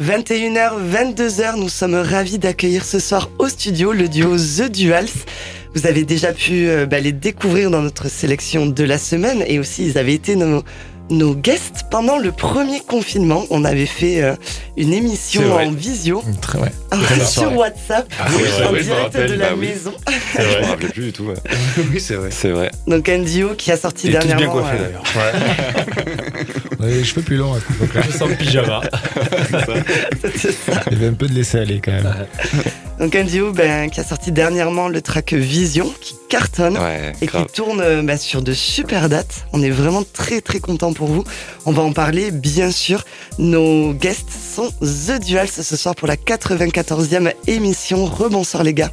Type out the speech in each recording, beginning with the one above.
21h, 22h, nous sommes ravis d'accueillir ce soir au studio le duo The Duals. Vous avez déjà pu euh, bah, les découvrir dans notre sélection de la semaine et aussi ils avaient été nos, nos guests pendant le premier confinement. On avait fait euh, une émission en visio Très ouais. sur WhatsApp Ah oui, en direct rappelle, de la bah oui. maison. Je me rappelais plus du tout. ouais. oui, c'est vrai. C'est vrai. Donc un duo qui a sorti Il est tous bien dernièrement. coiffé euh, d'ailleurs. Avait les cheveux plus longs à cette époque-là. Je sens le pyjama. c'est ça. Il y avait un peu de laisser aller quand même. Donc un duo ben, qui a sorti dernièrement le track Vision qui cartonne. Ouais, et grave. qui tourne euh, bah, sur de super dates. On est vraiment très très content pour vous. On va en parler bien sûr. Nos guests sont The Duals ce soir pour la 94e émission. Rebonsoir les gars.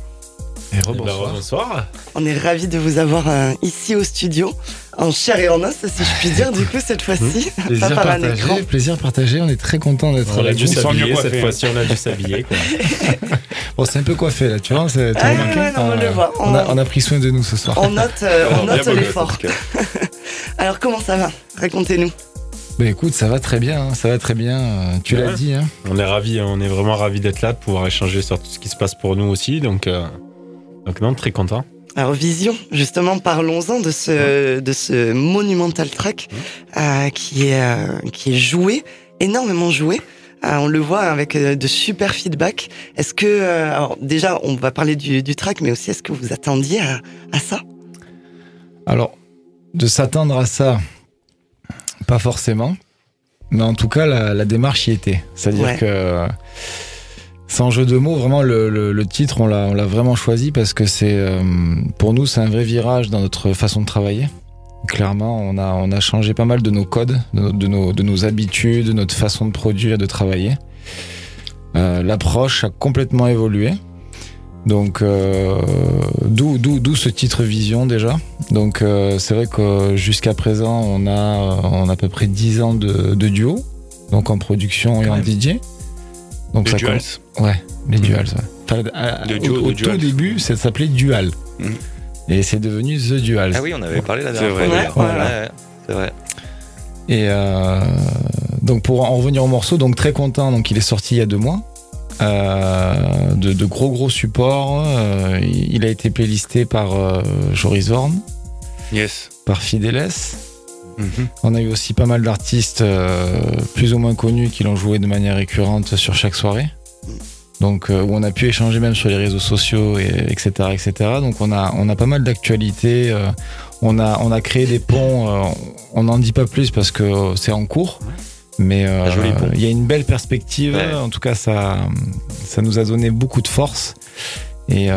Et Eh ben, bonsoir. On est ravis de vous avoir euh, ici au studio, en chair et en os si je puis dire du coup cette fois-ci. Pas Plaisir par un écran. partagé, plaisir partagé. On est très content d'être On a dû s'habiller cette fois-ci, on a dû s'habiller. Bon, c'est un peu coiffé là, tu vois. Ah, ouais, non, on le voit. On a, On- on a pris soin de nous ce soir. On note, euh, on note l'effort. Alors comment ça va? Racontez-nous. Bah écoute, ça va très bien, hein, ça va très bien. euh, Tu l'as dit, hein. On est ravis, on est vraiment ravis d'être là, de pouvoir échanger sur tout ce qui se passe pour nous aussi. Donc, euh, donc non, très content. Alors Vision, justement, parlons-en de ce de ce monumental track euh, qui est euh, qui est joué, énormément joué. Euh, on le voit avec de super feedback. Est-ce que euh, alors déjà on va parler du, du track, mais aussi est-ce que vous attendiez à, à ça? Alors, de s'attendre à ça, pas forcément. Mais en tout cas, la, la démarche y était. C'est-à-dire Ouais. que, sans jeu de mots, vraiment, le, le- le titre, on l'a vraiment choisi parce que c'est, euh, pour nous, c'est un vrai virage dans notre façon de travailler. Clairement, on a, on a changé pas mal de nos codes, de nos, de nos, de nos habitudes, de notre façon de produire et de travailler. Euh, L'approche a complètement évolué. Donc, euh, d'où ce titre Vision déjà. Donc, euh, c'est vrai que jusqu'à présent, on a, on a à peu près 10 ans de, de duo, donc en production et Quand en même. DJ. Donc, Les ça duals. com- Ouais, les duals. Ouais. Enfin, à- Le au- duo au, de tout début, ça s'appelait Dual. Mhm. Et c'est devenu The Duals. Ah oui, on avait parlé la C'est dernière vrai, fois. voilà. Ouais, C'est vrai. Et euh, donc pour en revenir au morceau, donc très content, donc il est sorti il y a deux mois. Euh, de, de gros gros supports. euh, il a été playlisté par euh, Joris Horn, Yes. par On a eu aussi pas mal d'artistes euh, plus ou moins connus qui l'ont joué de manière récurrente sur chaque soirée. Donc euh, où on a pu échanger même sur les réseaux sociaux, et, etc., etc. Donc on a on a pas mal d'actualités. euh, on a on a créé des ponts. on n'en dit pas plus parce que c'est en cours. Mais il y a une belle perspective. Ouais. En tout cas, ça ça nous a donné beaucoup de force. Et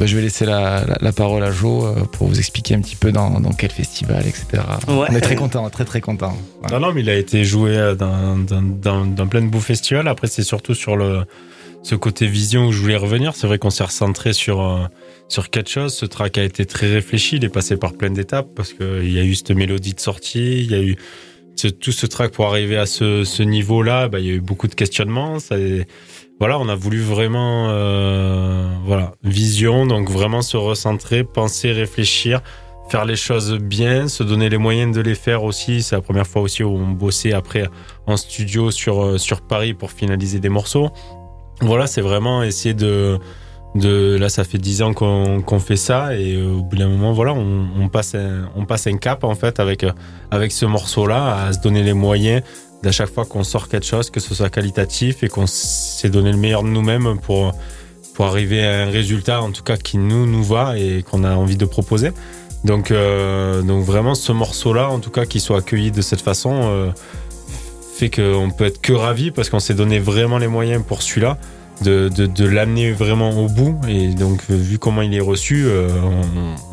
bah, je vais laisser la, la, la parole à Jo euh, pour vous expliquer un petit peu dans, dans quel festival, etc. Ouais. On est très content, très très content. Non, non, mais il a été joué euh, dans, dans, dans, dans plein de beaux festivals. Après, c'est surtout sur le, ce côté vision où je voulais revenir. C'est vrai qu'on s'est recentré sur, euh, sur quelque chose. Ce track a été très réfléchi. Il est passé par plein d'étapes parce qu'il y a eu cette mélodie de sortie. Il y a eu ce- tout ce track pour arriver à ce, ce niveau-là. Bah, il y a eu beaucoup de questionnements. Ça, voilà, on a voulu vraiment, euh, voilà, vision. Donc vraiment se recentrer, penser, réfléchir faire les choses bien, se donner les moyens de les faire aussi. C'est la première fois aussi où on bossait après en studio sur, euh, sur Paris pour finaliser des morceaux. Voilà, c'est vraiment essayer de, de là ça fait dix ans qu'on qu'on fait ça et euh, au bout d'un moment voilà on, on passe un, on passe un cap en fait avec avec ce morceau là à se donner les moyens d'à chaque fois qu'on sort quelque chose que ce soit qualitatif et qu'on s'est donné le meilleur de nous-mêmes pour pour arriver à un résultat en tout cas qui nous nous va et qu'on a envie de proposer donc euh, donc vraiment ce morceau là en tout cas qui soit accueilli de cette façon euh, fait qu'on peut être que ravi parce qu'on s'est donné vraiment les moyens pour celui-là de, de, l'amener vraiment au bout. Et donc, euh, vu comment il est reçu,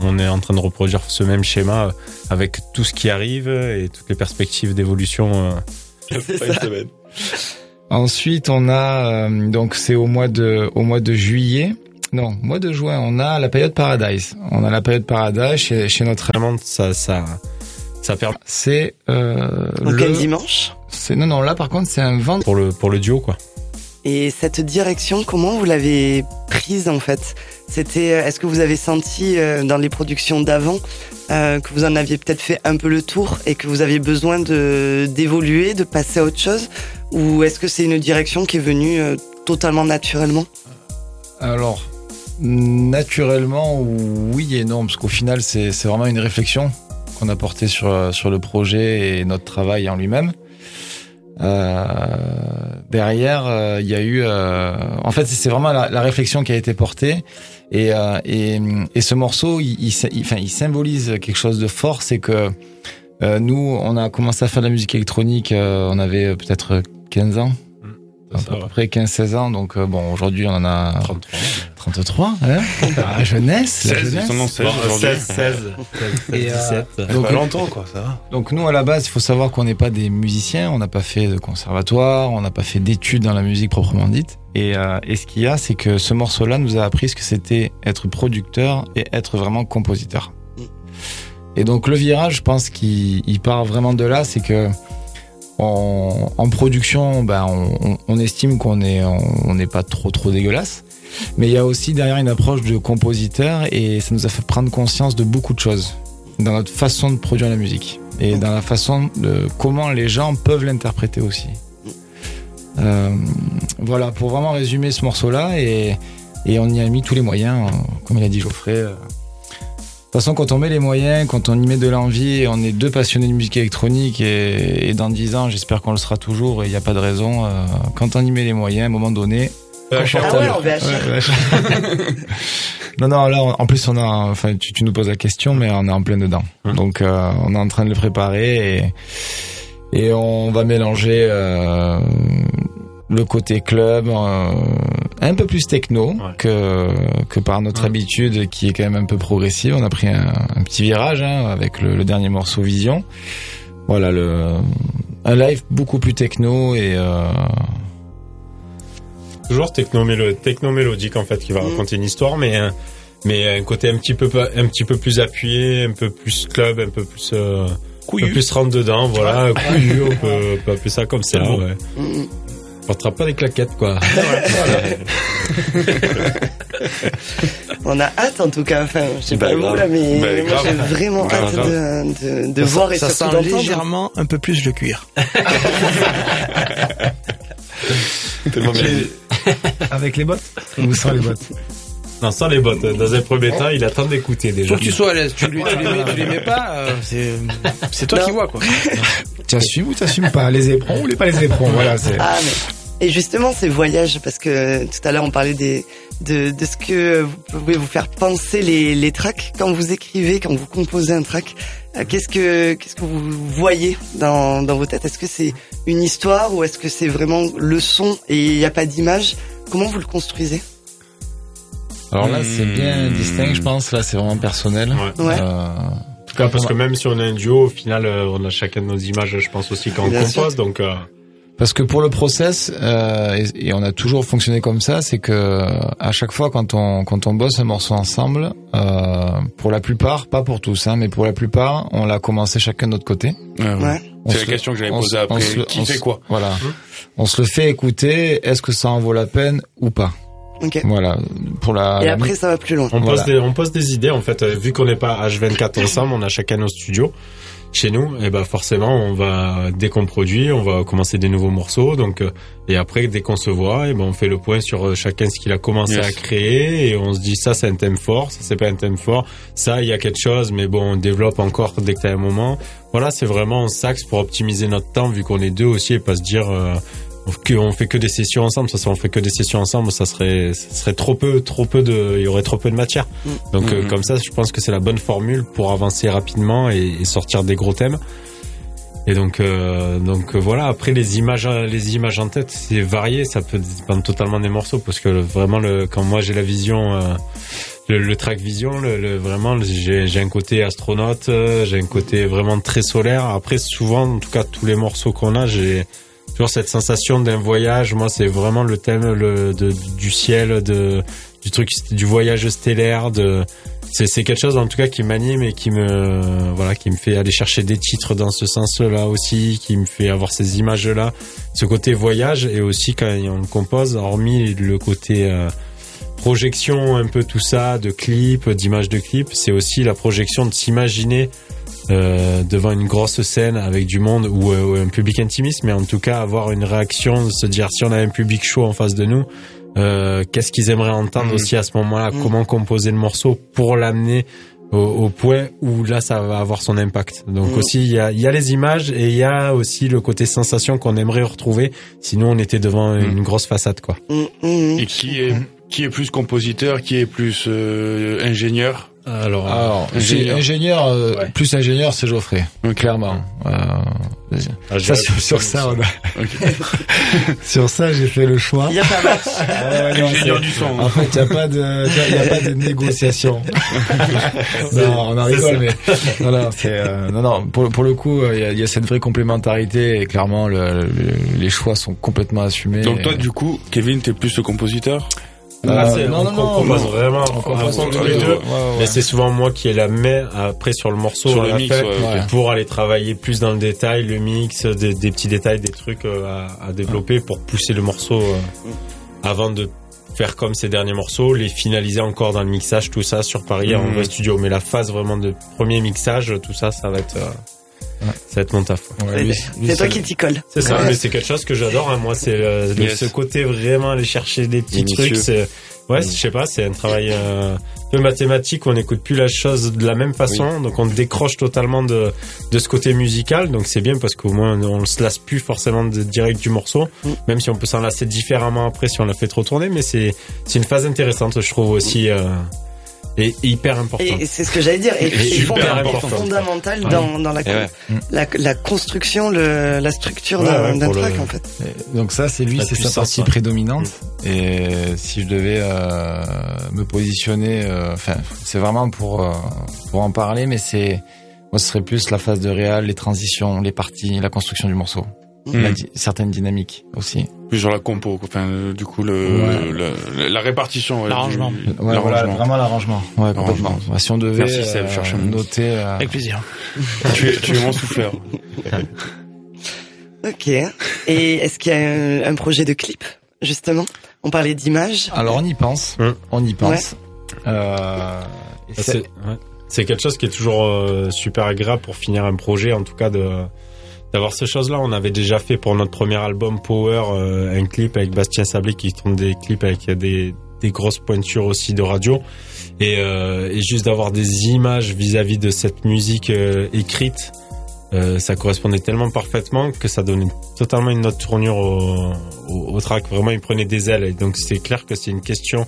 on, est en train de reproduire ce même schéma avec tout ce qui arrive et toutes les perspectives d'évolution. C'est Pas une ça. semaine. Ensuite, on a euh, donc c'est au mois de au mois de juillet. Non, mois de juin, on a la période Paradise. On a la période Paradise chez, chez notre. Vraiment, ça, ça, ça permet C'est euh, Donc le- un dimanche? C'est non non là par contre c'est un vendredi. pour le, pour le duo, quoi. Et cette direction, comment vous l'avez prise en fait? C'était, euh, est-ce que vous avez senti euh, dans les productions d'avant euh, que vous en aviez peut-être fait un peu le tour et que vous aviez besoin de d'évoluer, de passer à autre chose, Ou est-ce que c'est une direction qui est venue totalement naturellement? Alors, naturellement, oui et non, parce qu'au final, c'est vraiment une réflexion qu'on a portée sur, sur le projet et notre travail en lui-même. Derrière, il y a eu, en fait, c'est vraiment la réflexion qui a été portée, et, euh, et, et ce morceau, il, il, enfin, il symbolise quelque chose de fort, c'est que euh, nous, on a commencé à faire de la musique électronique, euh, on avait peut-être 15 ans, à Ça peu va. près 15-16 ans, donc euh, bon, aujourd'hui, on en a 33. 33, hein La jeunesse, la 16, jeunesse. ils sont en 16 Bon, aujourd'hui. 16, 16, 16, Et, euh, 17. Donc, Pas longtemps, quoi, ça va. donc nous à la base, il faut savoir qu'on n'est pas des musiciens, on n'a pas fait de conservatoire, on n'a pas fait d'études dans la musique proprement dite. Et, euh, et ce qu'il y a, c'est que ce morceau-là nous a appris ce que c'était être producteur et être vraiment compositeur. Et donc le virage, je pense qu'il il part vraiment de là, c'est que en, production, ben, on, estime qu'on est on on n'est pas trop dégueulasse. Mais il y a aussi derrière une approche de compositeur et ça nous a fait prendre conscience de beaucoup de choses dans notre façon de produire la musique et dans la façon de comment les gens peuvent l'interpréter aussi. Euh, voilà, pour vraiment résumer ce morceau-là et, et on y a mis tous les moyens, euh, comme il a dit Geoffrey. De toute façon, quand on met les moyens, quand on y met de l'envie, on est deux passionnés de musique électronique et, et dans dix ans, j'espère qu'on le sera toujours et il n'y a pas de raison. euh, quand on y met les moyens, à un moment donné, Ah ouais, ouais. non, non, là, on- en plus, on a, enfin, tu, tu nous poses la question, mais on est en plein dedans. Hum. Donc, euh, on est en train de le préparer et, et on va mélanger euh, le côté club, euh, un peu plus techno Ouais. que que par notre Ouais. habitude, qui est quand même un peu progressive. On a pris un, un petit virage hein, avec le, le dernier morceau Vision. Voilà, le un live beaucoup plus techno et euh, Toujours techno-mélo- techno-mélodique en fait qui va Mm. raconter une histoire, mais euh, mais un côté un petit peu un petit peu plus appuyé, un peu plus club, un peu plus euh, un peu plus rentre dedans, voilà, couillu, on peut, on peut appeler ça comme ça. bon. Ouais. On rattrape pas des claquettes quoi. On a hâte en tout cas, enfin, je sais Bah, pas vous grave. là, mais Bah, moi j'ai vraiment hâte grave. de, de, de Ça voir et ça surtout sent d'entendre. légèrement un peu plus le cuir. Tellement bien. avec les bottes ou sans les bottes. Non, sans les bottes. Dans un premier temps, il attend d'écouter déjà. Faut que tu sois à l'aise. Tu, lui- tu les mets, tu les mets pas, euh, c'est, c'est toi Non. qui vois, quoi. T'assumes ou t'assumes pas? Les éperons ou les pas les éperons? Voilà, c'est. Ah, mais... Et justement, ces voyages, parce que tout à l'heure on parlait des, de, de ce que vous pouvez vous faire penser les, les tracks quand vous écrivez, quand vous composez un track. euh, Qu'est-ce que qu'est-ce que vous voyez dans, dans vos têtes? Est-ce que c'est une histoire ou est-ce que c'est vraiment le son et il n'y a pas d'image? Comment vous le construisez? Alors là, c'est bien Hmm. distinct, je pense. Là, c'est vraiment personnel. Ouais. Ouais. Euh, En tout cas, parce que même si on a un duo, au final, euh, on a chacun de nos images, je pense aussi quand on compose, donc euh, Parce que pour le process, euh, et, et on a toujours fonctionné comme ça, c'est que à chaque fois quand on quand on bosse un morceau ensemble, euh, pour la plupart, pas pour tous, hein, mais pour la plupart, on l'a commencé chacun de notre côté. Ouais, ouais. C'est la question que j'avais posée après. on se Qui on fait quoi Voilà. Hum. On se le fait écouter. Est-ce que ça en vaut la peine ou pas? Ok. Voilà. Pour la. Et après, ça va plus loin. on, Voilà. pose des, on pose des idées. En fait, euh, vu qu'on n'est pas H24 ensemble, on a chacun nos studios chez nous. Et ben forcément, on va dès qu'on produit, on va commencer des nouveaux morceaux. Donc euh, et après, dès qu'on se voit, et ben on fait le point sur euh, chacun ce qu'il a commencé Yes. à créer et on se dit ça c'est un thème fort, ça c'est pas un thème fort, ça il y a quelque chose, mais bon on développe encore dès que t'as un moment. Voilà, c'est vraiment un sax pour optimiser notre temps vu qu'on est deux aussi et pas se dire euh, qu'on fait que des sessions ensemble. Ça, si on fait que des sessions ensemble, ça serait, ça serait trop peu, trop peu de, il y aurait trop peu de matière. Mm. Donc euh, Mhm. comme ça, je pense que c'est la bonne formule pour avancer rapidement et, et sortir des gros thèmes. Et donc, euh, donc euh, voilà. Après les images, les images en tête, c'est varié. Ça peut dépendre totalement des morceaux parce que vraiment, le, quand moi j'ai la vision, euh, le, le track vision, le, le- vraiment, j'ai j'ai un côté astronaute, euh, j'ai un côté vraiment très solaire. Après, souvent, en tout cas, tous les morceaux qu'on a, j'ai toujours cette sensation d'un voyage. Moi, c'est vraiment le thème le, du ciel, de, du truc, du voyage stellaire, de c'est quelque chose en tout cas qui m'anime et qui me voilà qui me fait aller chercher des titres dans ce sens-là aussi qui me fait avoir ces images là ce côté voyage et aussi quand on compose hormis le côté euh, projection un peu tout ça de clips d'images de clips c'est aussi la projection de s'imaginer euh, devant une grosse scène avec du monde ou, euh, ou un public intimiste, mais en tout cas avoir une réaction, se dire si on a un public chaud en face de nous, euh, qu'est-ce qu'ils aimeraient entendre Mhm. aussi à ce moment-là, Mhm. comment composer le morceau pour l'amener au, au point où là ça va avoir son impact? Donc Mhm. aussi il y a, il y a les images et il y a aussi le côté sensation qu'on aimerait retrouver. Sinon on était devant une grosse façade quoi. Mm, mm. Et qui est qui est plus compositeur, qui est plus euh, ingénieur Alors, Alors, ingénieur. euh, Ouais. plus ingénieur, c'est Geoffrey, clairement. Euh, ah, ça, sur, ça, on a- sur ça, j'ai fait le choix. Il y a pas match. Ah ouais, non, Ingénieur c'est- du son. En fait, il n'y a pas de, il y a pas de négociation. non, on en rigole, mais non, non, c'est, euh, non, non, pour, pour le coup, euh, il y, a, il y a cette vraie complémentarité et clairement, le, le- les choix sont complètement assumés. Donc toi, Et- du coup, Kevin, t'es plus le compositeur? Non, on non, vraiment on les deux. deux. Ouais, ouais. Mais c'est souvent moi qui ai la main après sur le morceau sur le mix ouais, pour aller travailler plus dans le détail, le mix, des, des petits détails, des trucs euh, à, à développer pour pousser le morceau euh, avant de faire comme ces derniers morceaux, les finaliser encore dans le mixage, tout ça sur Paris en Mhm. vrai studio. Mais la phase vraiment de premier mixage, tout ça, ça va être, euh, Ouais. ça va être mon taf. Ouais, C'est toi qui t'y colle. C'est ça, Ouais. mais c'est quelque chose que j'adore. Hein. Moi, c'est euh, Yes. ce côté vraiment aller chercher des petits trucs. C'est ouais, je sais pas, c'est un travail euh, un peu mathématique. On n'écoute plus la chose de la même façon, donc on décroche totalement de de ce côté musical. Donc c'est bien parce qu'au moins on se lasse plus forcément de direct du morceau, Mm. même si on peut s'en lasser différemment après si on l'a fait trop tourner. Mais c'est c'est une phase intéressante, je trouve aussi. Euh, et hyper importante. Et c'est ce que j'allais dire. Et, Et fondamental, important. fondamental dans, dans la, ouais. la, la construction, le, la structure Ouais, d'un ouais, le- track, en fait. Et Donc ça, c'est lui, c'est sa partie ouais. prédominante. Et si je devais euh, me positionner, euh, enfin, c'est vraiment pour euh, pour en parler, mais c'est moi, ce serait plus la phase de réal, les transitions, les parties, la construction du morceau, Mhm. la di- certaines dynamiques aussi. Plus sur la compo, enfin, euh, du coup, le, Ouais. le- la répartition. ouais, L'arrangement. Ouais, voilà, vraiment l'arrangement. Ouais, complètement. Ouais, si on devait Merci, Seb, euh, noter, euh, Avec plaisir. tu, es, tu es mon souffleur. Ok. Et est-ce qu'il y a un, un projet de clip, justement? On parlait d'image. alors on y pense, Hum. on y pense. Euh, c'est- ouais. C'est quelque chose qui est toujours euh, super agréable pour finir un projet, en tout cas de d'avoir ces choses-là. On avait déjà fait pour notre premier album Power euh, un clip avec Bastien Sablé qui tourne des clips avec des, des grosses pointures aussi de radio et, euh, et juste d'avoir des images vis-à-vis de cette musique euh, écrite. euh, ça correspondait tellement parfaitement que ça donnait totalement une autre tournure au, au, au track. Vraiment, il prenait des ailes. Et donc, c'est clair que c'est une question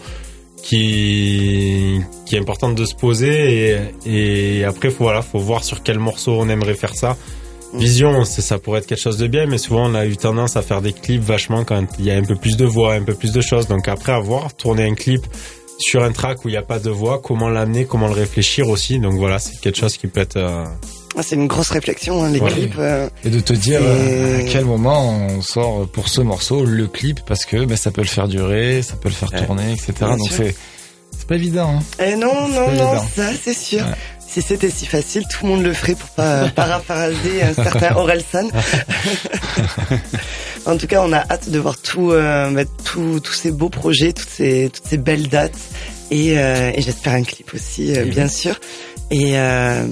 qui qui est importante de se poser et, et après voilà faut voir sur quel morceau on aimerait faire ça vision c'est ça pourrait être quelque chose de bien mais souvent on a eu tendance à faire des clips vachement quand il y a un peu plus de voix un peu plus de choses donc après avoir tourné un clip sur un track où il n'y a pas de voix comment l'amener comment le réfléchir aussi donc voilà c'est quelque chose qui peut être euh, Ah, C'est une grosse réflexion, hein, les Ouais. clips. euh, Et de te dire Et- euh, à quel moment on sort pour ce morceau le clip parce que ben, ça peut le faire durer, ça peut le faire Ouais. tourner, etc. Bien Donc c'est c'est pas évident. Hein. Eh non, non, non, évident. ça c'est sûr. Ouais. Si c'était si facile, tout le monde le ferait pour pas paraphraser un certain Orelsan. en tout cas, on a hâte de voir tout, euh, bah, tout- tous ces beaux projets, toutes ces, toutes ces belles dates, et, euh, et j'espère un clip aussi, euh, bien sûr. Et euh,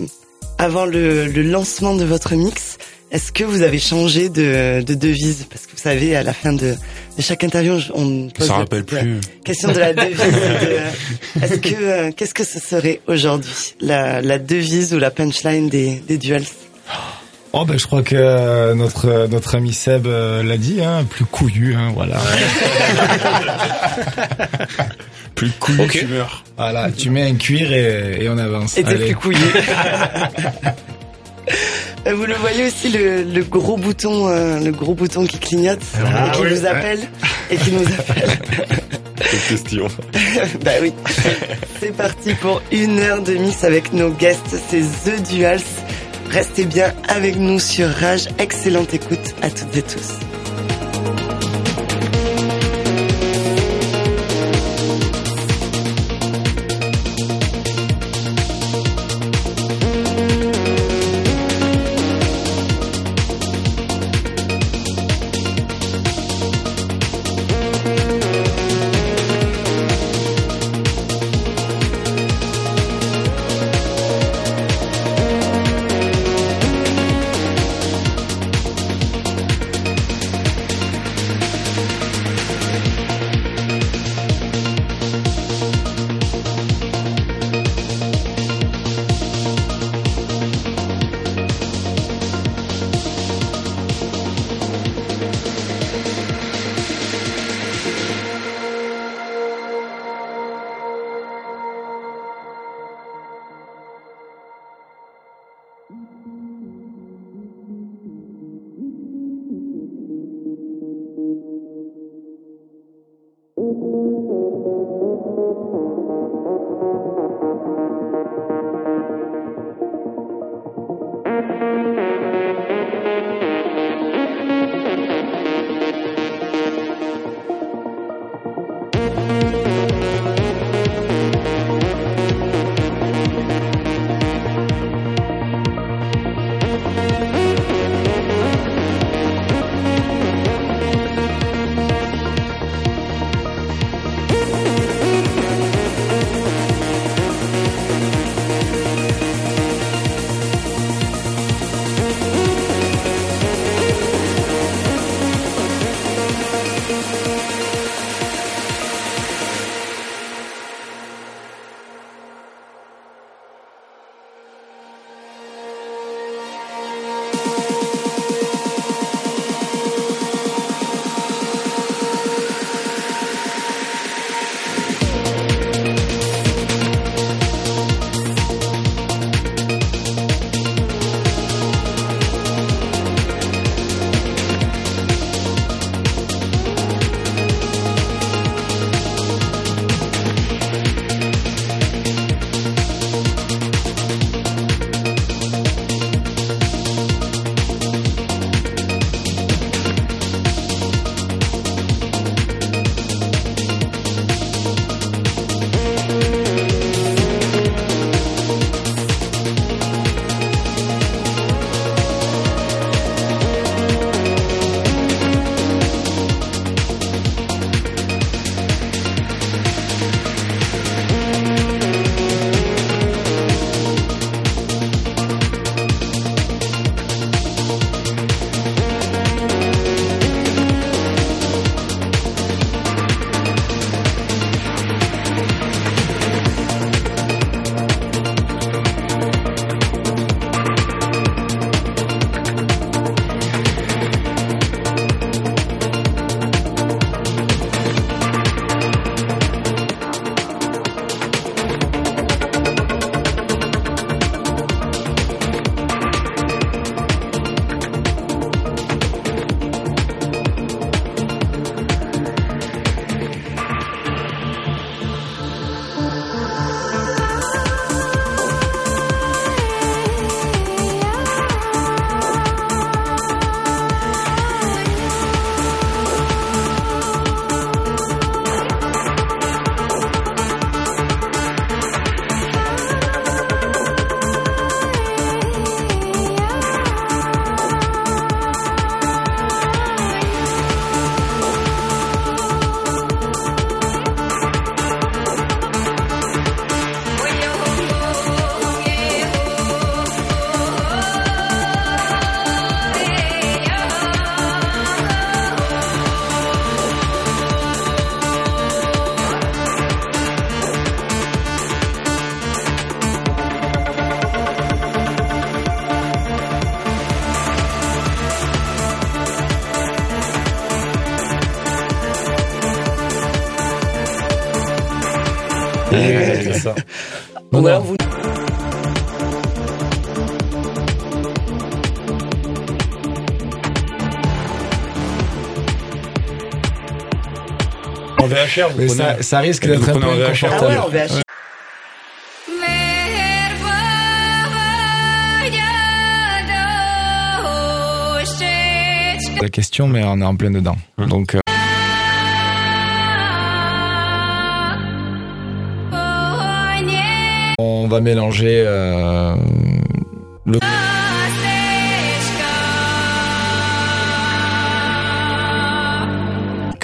avant le, le lancement de votre mix, est-ce que vous avez changé de, de devise? Parce que vous savez, à la fin de, de chaque interview, on pose Ça la rappelle petite, plus. Question de la devise. de- Est-ce que euh, qu'est-ce que ce serait aujourd'hui? La, la devise ou la punchline des, des duels? Oh ben je crois que euh, notre notre ami Seb euh, l'a dit, hein, plus couillu, hein, voilà. Plus couillu, Ok. tu meurs. voilà, tu mets un cuir et, et on avance. Et t'es plus couillé. Euh, Vous le voyez aussi le, le gros bouton, euh, le gros bouton qui clignote Ah et qui oui, nous appelle et qui nous appelle. Question. bah oui. C'est parti pour une heure de mix avec nos guests, c'est The Duals. Restez bien avec nous sur Rage. Excellente écoute à toutes et tous. Vous Mais prenez- ça, ça risque d'être un peu VHR. Ah inconfortable. ouais. La question, mais on est en plein dedans. Hum. Donc, euh, on va mélanger euh,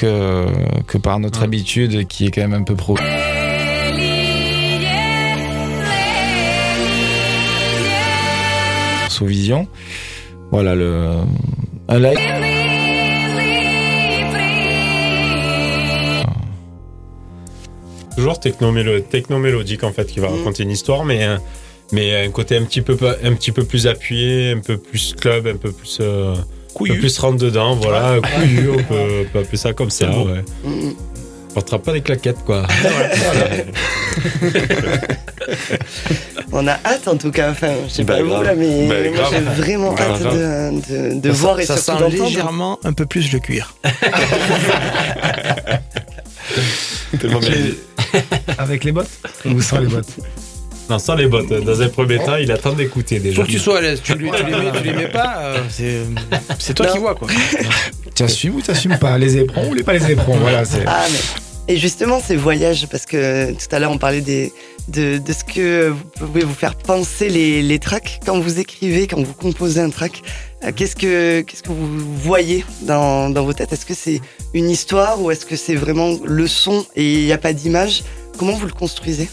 que, que par notre habitude, qui est quand même un peu pro. Sous vision. Voilà le un live. Toujours techno-mélo- techno-mélodique en fait qui va Mm. raconter une histoire, mais mais un côté un petit peu un petit peu plus appuyé, un peu plus club, un peu plus euh, un peu Couillu. plus rentre dedans, voilà, couillu, on peut, on peut appeler ça comme ça. beau. Ouais. Mm, mm. On portera pas des claquettes quoi. On a hâte en tout cas, enfin, je sais Bah, pas vous grave. là, mais Bah, moi j'ai vraiment Grave, hâte grave. de, de, de Ça- voir et ça surtout sent d'entendre. légèrement un peu plus le cuir. Tellement bien. Avec les bottes Ou sans les bottes? Non, sans les bottes. Dans un premier temps, il attend d'écouter déjà. Faut que tu sois à l'aise. Tu, lui- tu les mets, tu les mets pas. euh, c'est, c'est toi Non. qui vois quoi. Tu assumes ou t'assumes pas Les éperons ou les pas les éperons Voilà, c'est. Ah, mais... Et justement, ces voyages, parce que tout à l'heure on parlait des, de, de ce que vous pouvez vous faire penser les, les tracks. Quand vous écrivez, quand vous composez un track, euh, qu'est-ce que, qu'est-ce que vous voyez dans, dans vos têtes? Est-ce que c'est une histoire ou est-ce que c'est vraiment le son et il n'y a pas d'image? Comment vous le construisez?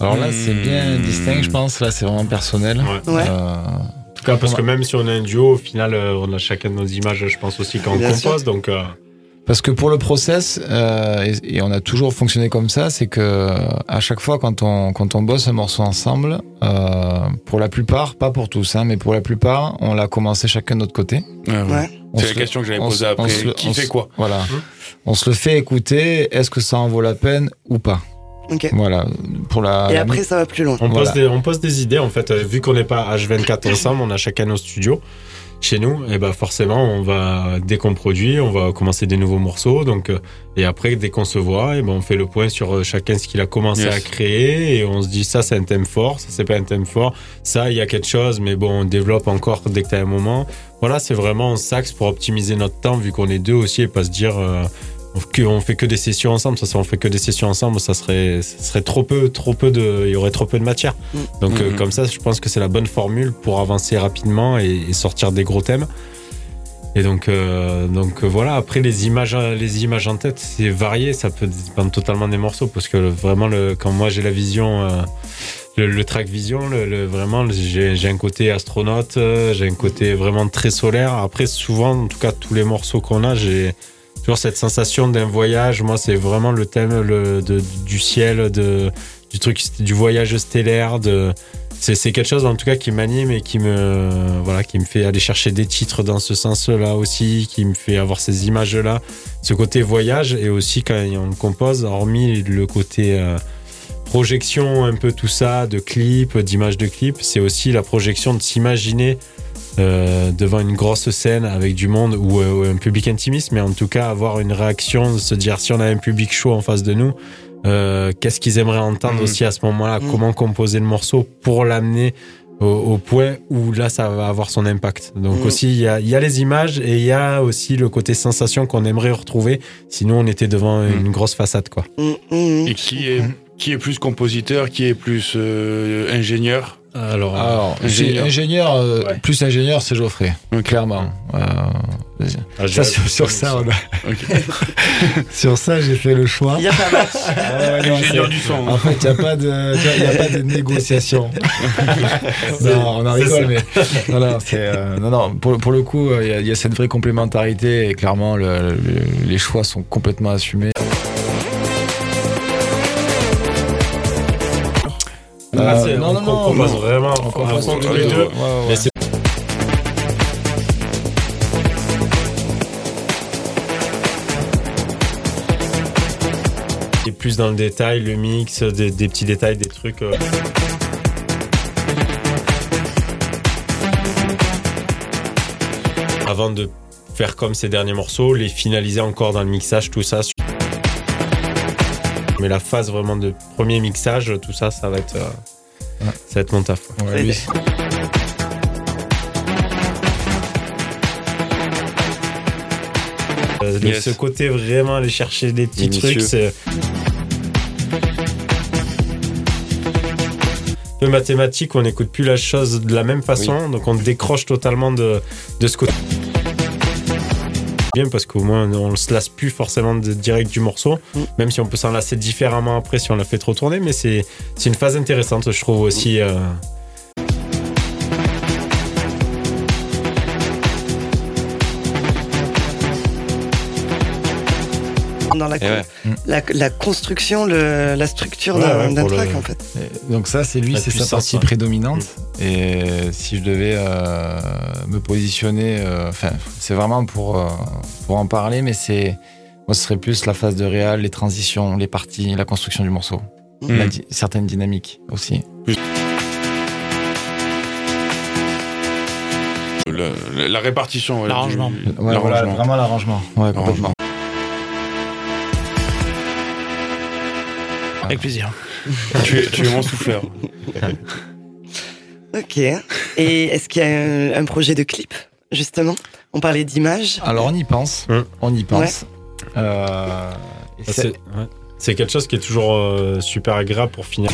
Alors là, c'est bien Hmm. distinct, je pense. Là, c'est vraiment personnel. Ouais. Ouais. Euh, En tout cas, parce que même si on a un duo, au final, euh, on a chacun de nos images, je pense aussi, quand on compose. Donc, euh, Parce que pour le process, euh, et, et on a toujours fonctionné comme ça, c'est que à chaque fois quand on quand on bosse un morceau ensemble, euh, pour la plupart, pas pour tous, hein, mais pour la plupart, on l'a commencé chacun de notre côté. Ouais, ouais. C'est la question que j'avais posée après. Qui fait quoi? Voilà. Hum. On se le fait écouter. Est-ce que ça en vaut la peine ou pas? Voilà. Pour la. Et la- après, ça va plus loin. on, Voilà. pose des, on pose des idées. En fait, euh, vu qu'on n'est pas H24 ensemble, on a chacun nos studios chez nous. Et ben forcément, on va dès qu'on produit, on va commencer des nouveaux morceaux. Donc, euh, et après, dès qu'on se voit, et ben on fait le point sur euh, chacun ce qu'il a commencé Yes. à créer et on se dit ça c'est un thème fort, ça c'est pas un thème fort, ça il y a quelque chose, mais bon on développe encore dès que t'as un moment. Voilà, c'est vraiment on s'axe pour optimiser notre temps vu qu'on est deux aussi et pas se dire euh, qu'on fait que des sessions ensemble. Ça, si on fait que des sessions ensemble, ça serait, ça serait trop peu, trop peu de, il y aurait trop peu de matière. Mm. Donc euh, Mhm. comme ça, je pense que c'est la bonne formule pour avancer rapidement et, et sortir des gros thèmes. Et donc, euh, donc euh, voilà. Après les images, les images en tête, c'est varié. Ça peut dépendre totalement des morceaux parce que vraiment, le, quand moi j'ai la vision, euh, le, le track vision, le, le- vraiment, j'ai un côté astronaute, j'ai un côté vraiment très solaire. Après, souvent, en tout cas, tous les morceaux qu'on a, j'ai toujours cette sensation d'un voyage. Moi, c'est vraiment le thème le, du ciel, de, du truc, du voyage stellaire. C'est quelque chose en tout cas qui m'anime et qui me, voilà, qui me fait aller chercher des titres dans ce sens-là aussi, qui me fait avoir ces images-là. Ce côté voyage et aussi quand on compose, hormis le côté euh, projection, un peu tout ça, de clips, d'images de clips, c'est aussi la projection de s'imaginer euh, devant une grosse scène avec du monde ou, euh, ou un public intimiste, mais en tout cas avoir une réaction, se dire si on a un public chaud en face de nous, euh, qu'est-ce qu'ils aimeraient entendre Mhm. aussi à ce moment-là, Mhm. comment composer le morceau pour l'amener au, au point où là ça va avoir son impact? Donc Mhm. aussi il y a, il y a les images et il y a aussi le côté sensation qu'on aimerait retrouver, sinon on était devant une grosse façade quoi. Mm, mm, Et qui est, qui est plus compositeur, qui est plus euh, ingénieur? Alors, Alors, Ingénieur. euh, Ouais. plus ingénieur, c'est Geoffrey, clairement. Euh, ah, ça, sur, sur ça, on a- Ok. sur ça, j'ai fait le choix. Il y a pas mal. Ah ouais, non, Ingénieur c'est- du son. En fait, il n'y a pas de, y a pas de négociation. non, on en rigole, mais non, non, c'est, euh, non, non, pour, pour le coup, euh, il y, a- il y a cette vraie complémentarité et clairement, le- le- les choix sont complètement assumés. Ah, Euh, non, on non, non, vraiment On tous les deux. Mais c'est Et plus dans le détail, le mix, des, des petits détails, des trucs. euh. Avant de faire comme ces derniers morceaux, les finaliser encore dans le mixage, tout ça. Mais la phase vraiment de premier mixage, tout ça, ça va être, euh, Ouais. ça va être mon taf. Ouais, lui. Euh, le- Yes. Ce côté vraiment aller chercher des petits trucs, c'est. Un peu mathématique, on n'écoute plus la chose de la même façon, donc on décroche totalement de, de ce côté. Bien parce qu'au moins on ne se lasse plus forcément de, direct du morceau, Mm. même si on peut s'en lasser différemment après si on l'a fait trop tourner, mais c'est c'est une phase intéressante, je trouve aussi. euh, Dans la, Et ouais. la, la construction, le, la structure Ouais, d'un le- track en fait. Et Donc ça, c'est lui, c'est sa partie ouais. prédominante. Et si je devais euh, me positionner, euh, enfin, c'est vraiment pour euh, pour en parler, mais c'est moi, ce serait plus la phase de réal, les transitions, les parties, la construction du morceau, Mm. la di- certaines dynamiques aussi. La répartition. L'arrangement. Ouais, voilà, vraiment l'arrangement. Ouais, complètement. Avec plaisir. tu, es, tu es mon souffleur. Ok. Et est-ce qu'il y a un, un projet de clip justement? On parlait d'image. Alors on y pense, Mm. on y pense. Euh, ouais. C'est quelque chose qui est toujours euh, super agréable pour finir.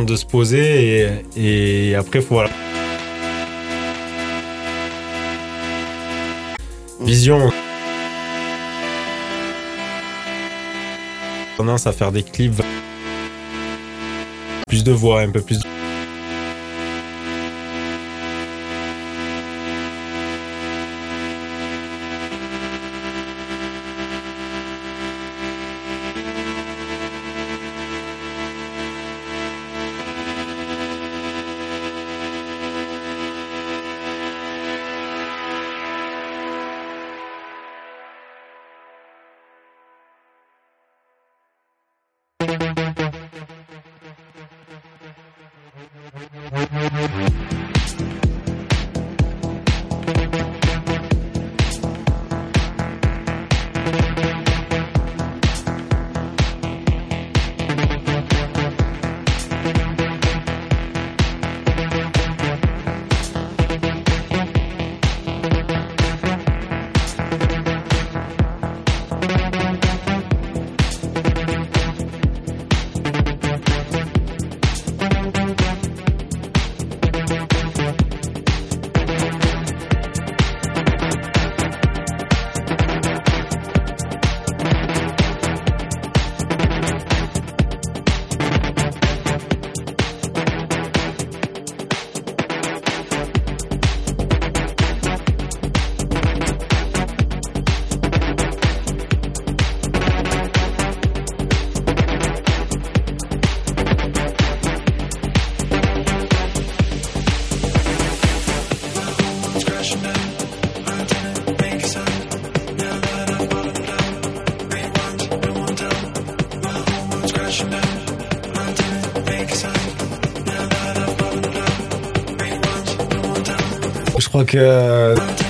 De se poser et, et après faut voilà. Vision. Tendance à faire des clips. Plus de voix, un peu plus de... Je crois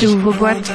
J'ouvre boîte.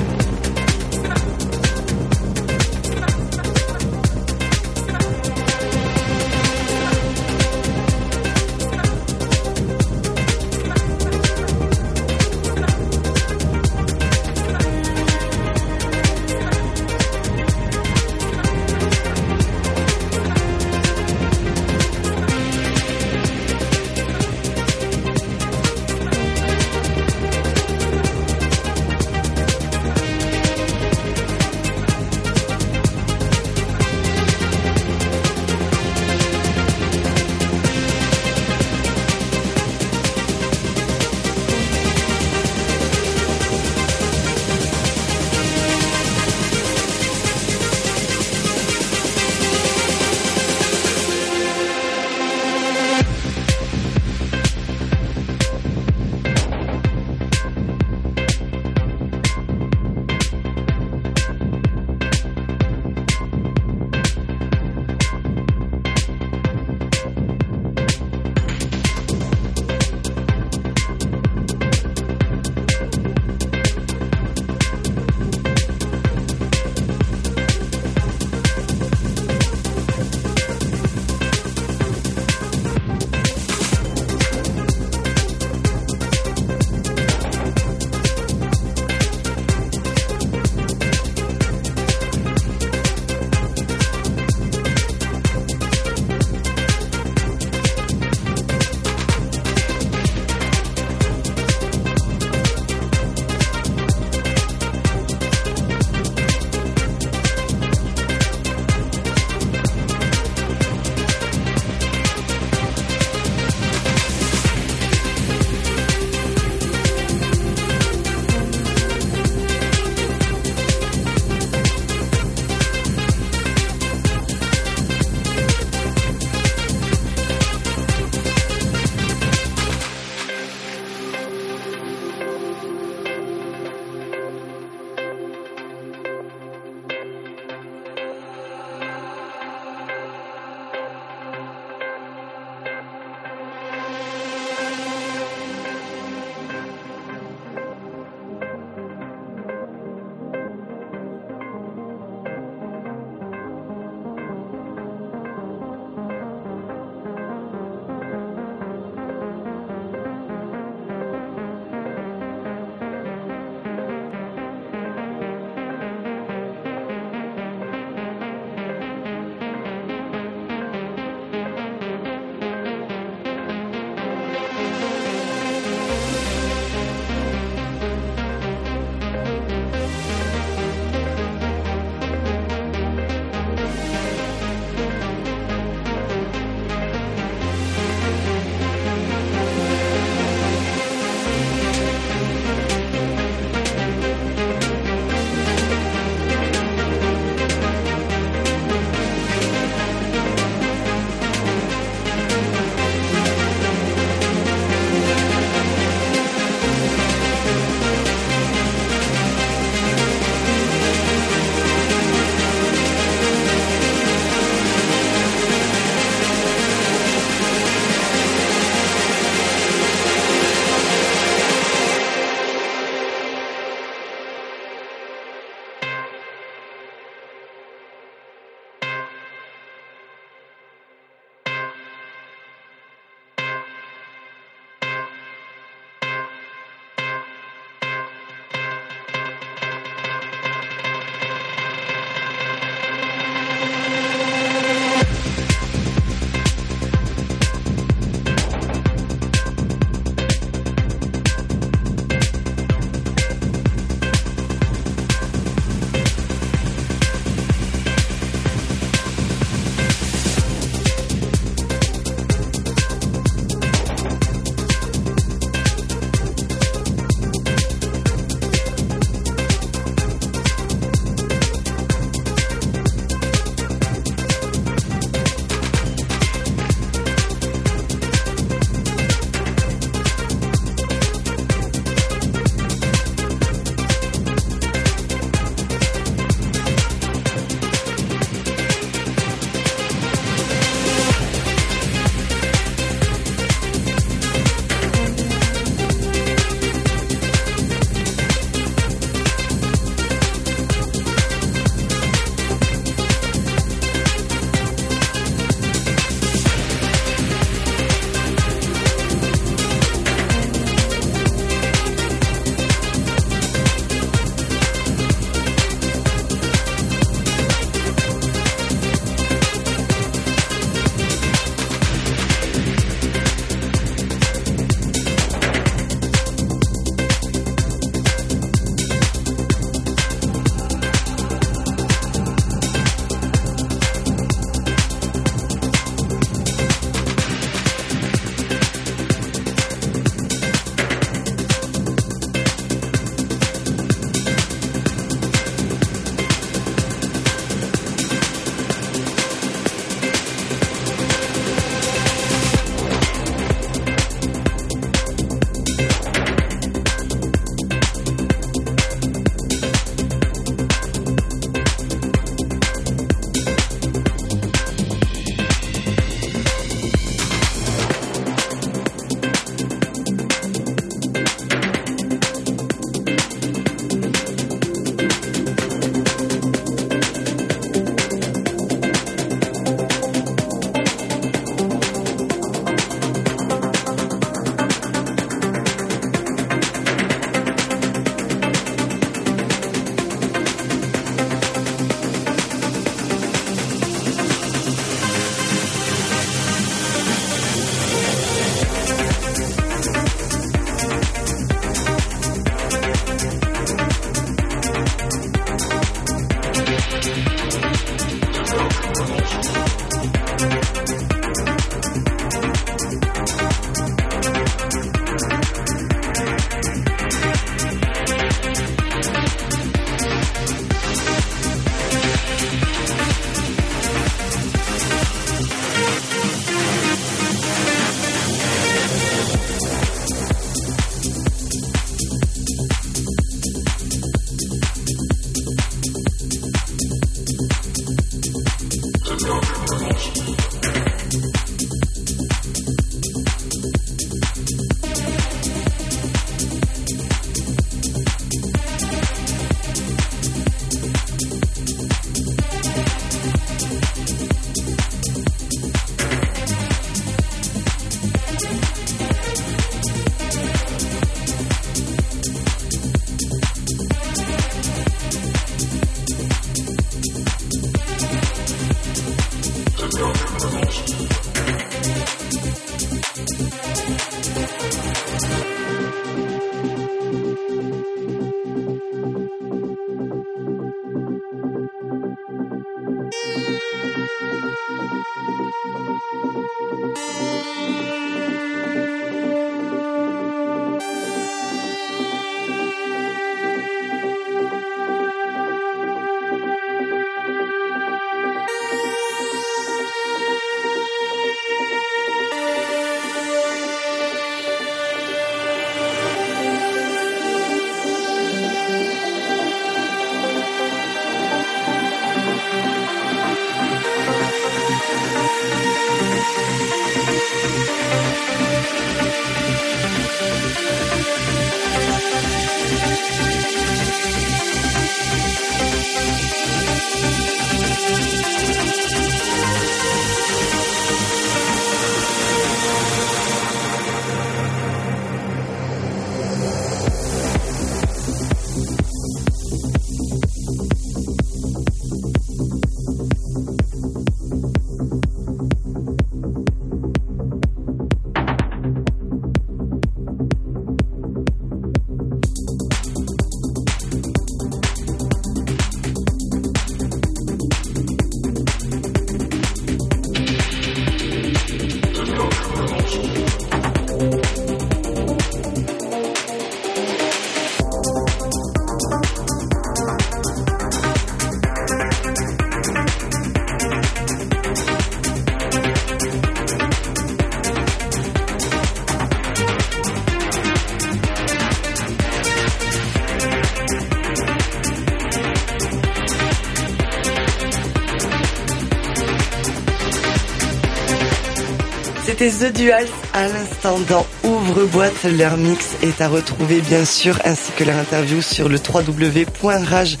C'était The Dual à l'instant dans Ouvre-boîte. Leur mix est à retrouver bien sûr ainsi que leur interview sur le www.rage.fr.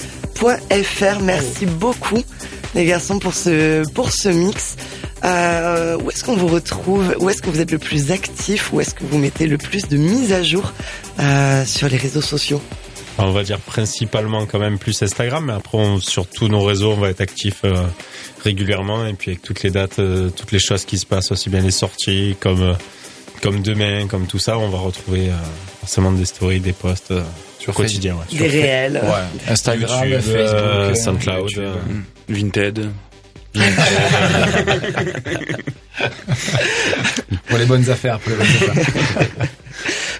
Merci beaucoup les garçons pour ce, pour ce mix. Euh, où est-ce qu'on vous retrouve? Où est-ce que vous êtes le plus actif? Où est-ce que vous mettez le plus de mises à jour euh, sur les réseaux sociaux? On va dire principalement quand même plus Instagram, mais après on, sur tous nos réseaux on va être actif euh, régulièrement et puis avec toutes les dates, euh, toutes les choses qui se passent, aussi bien les sorties comme euh, comme demain, comme tout ça, on va retrouver euh, forcément des stories, des posts euh, Sur quotidiens. Ouais. Des réels. Ouais. Instagram, YouTube, Facebook, euh, SoundCloud. YouTube. euh, Vinted. Pour les bonnes affaires, pour les bonnes affaires.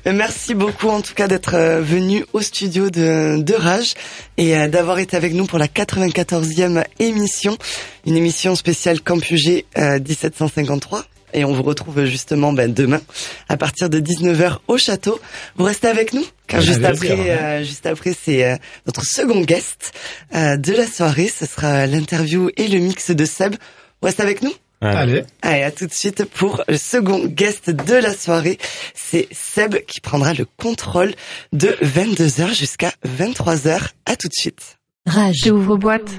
Merci beaucoup en tout cas d'être euh, venu au studio de, de Rage et euh, d'avoir été avec nous pour la 94e émission, une émission spéciale Campus euh, 1753. Et on vous retrouve justement ben, demain à partir de 19h au château. Vous restez avec nous car juste après, euh, juste après c'est euh, notre second guest euh, de la soirée. Ce sera l'interview et le mix de Seb. Vous restez avec nous Allez. Allez. Allez, à tout de suite pour le second guest de la soirée. C'est Seb qui prendra le contrôle de 22h jusqu'à 23h. À tout de suite. Rage. J'ouvre boîte.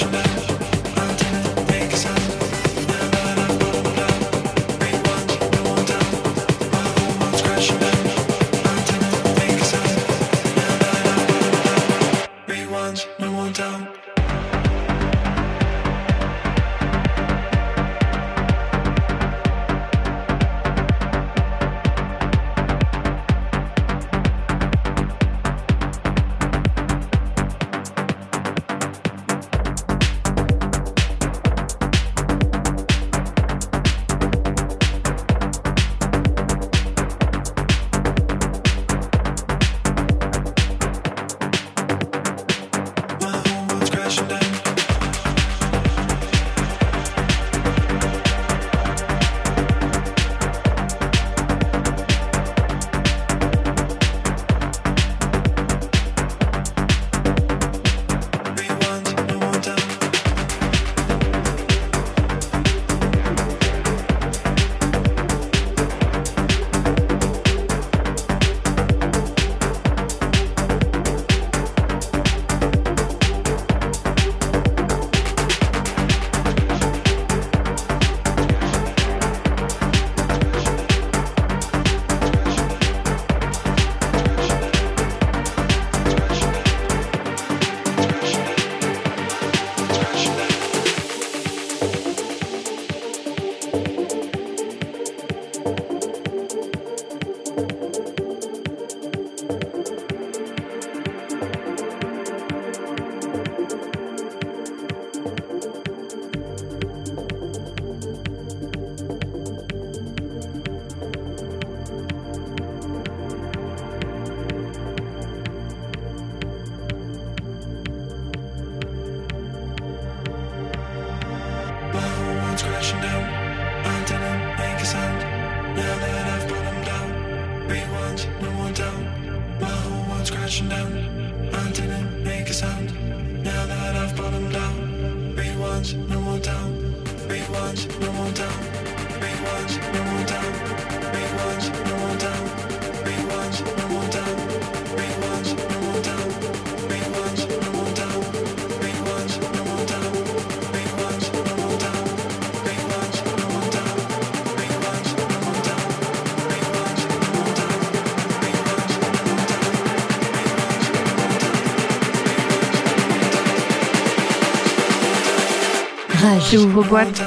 Rush. chez Ouvre Boîte.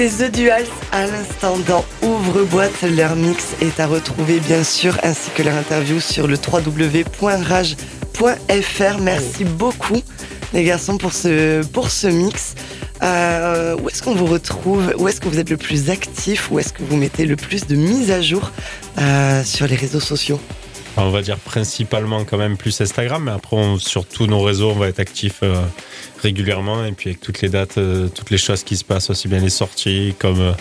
C'était The Duals à l'instant dans Ouvre-boîte. Leur mix est à retrouver bien sûr, ainsi que leur interview sur le www.rage.fr. Merci beaucoup les garçons pour ce, pour ce mix. Euh, où est-ce qu'on vous retrouve? Où est-ce que vous êtes le plus actif? Où est-ce que vous mettez le plus de mises à jour euh, sur les réseaux sociaux? On va dire principalement quand même plus Instagram, mais après on- sur tous nos réseaux on va être actif euh, régulièrement et puis avec toutes les dates, euh, toutes les choses qui se passent, aussi bien les sorties comme, euh,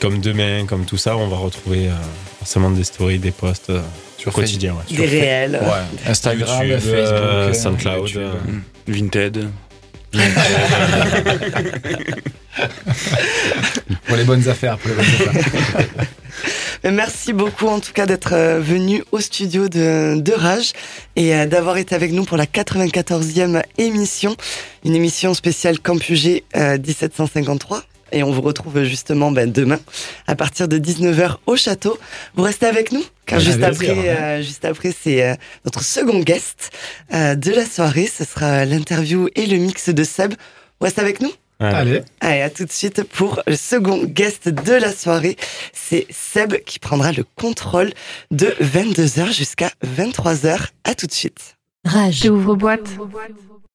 comme demain, comme tout ça, on va retrouver euh, forcément des stories, des posts euh, Sur quotidiens. ouais. Des réels Ouais. Instagram, YouTube, Facebook, euh, SoundCloud. YouTube. euh, Vinted. Pour les bonnes affaires. Pour les bonnes affaires. Mais Merci beaucoup en tout cas d'être euh, venu au studio de, de Rage et euh, d'avoir été avec nous pour la 94e émission, une émission spéciale Campus G euh, 1753. Et on vous retrouve justement ben, demain à partir de 19h au château. Vous restez avec nous car juste après, euh, juste après c'est euh, notre second guest euh, de la soirée. Ce sera l'interview et le mix de Seb. Vous restez avec nous. Allez. Allez, à tout de suite pour le second guest de la soirée. C'est Seb qui prendra le contrôle de 22h jusqu'à 23h. À tout de suite. Rage. J'ouvre boîte.